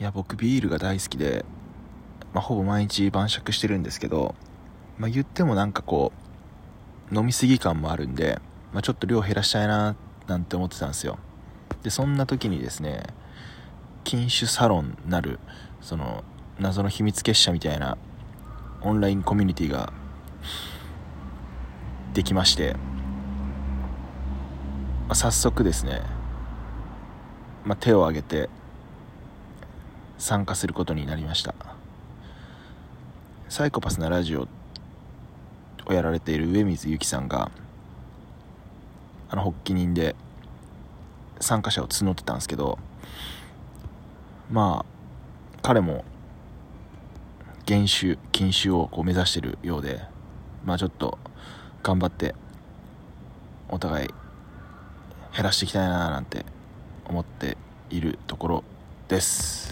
いや僕ビールが大好きで、まあ、ほぼ毎日晩酌してるんですけど、まあ、言ってもなんかこう飲みすぎ感もあるんで、まあ、ちょっと量減らしたいななんて思ってたんですよ。でそんな時にですね禁酒サロンなるその謎の秘密結社みたいなオンラインコミュニティができまして、まあ早速ですね、まあ、手を挙げて参加することになりました。サイコパスなラジオをやられている上水由紀さんがあの発起人で参加者を募ってたんですけどまあ彼も減酒禁酒をこう目指してるようでまあちょっと頑張ってお互い減らしていきたいななんて思っているところです。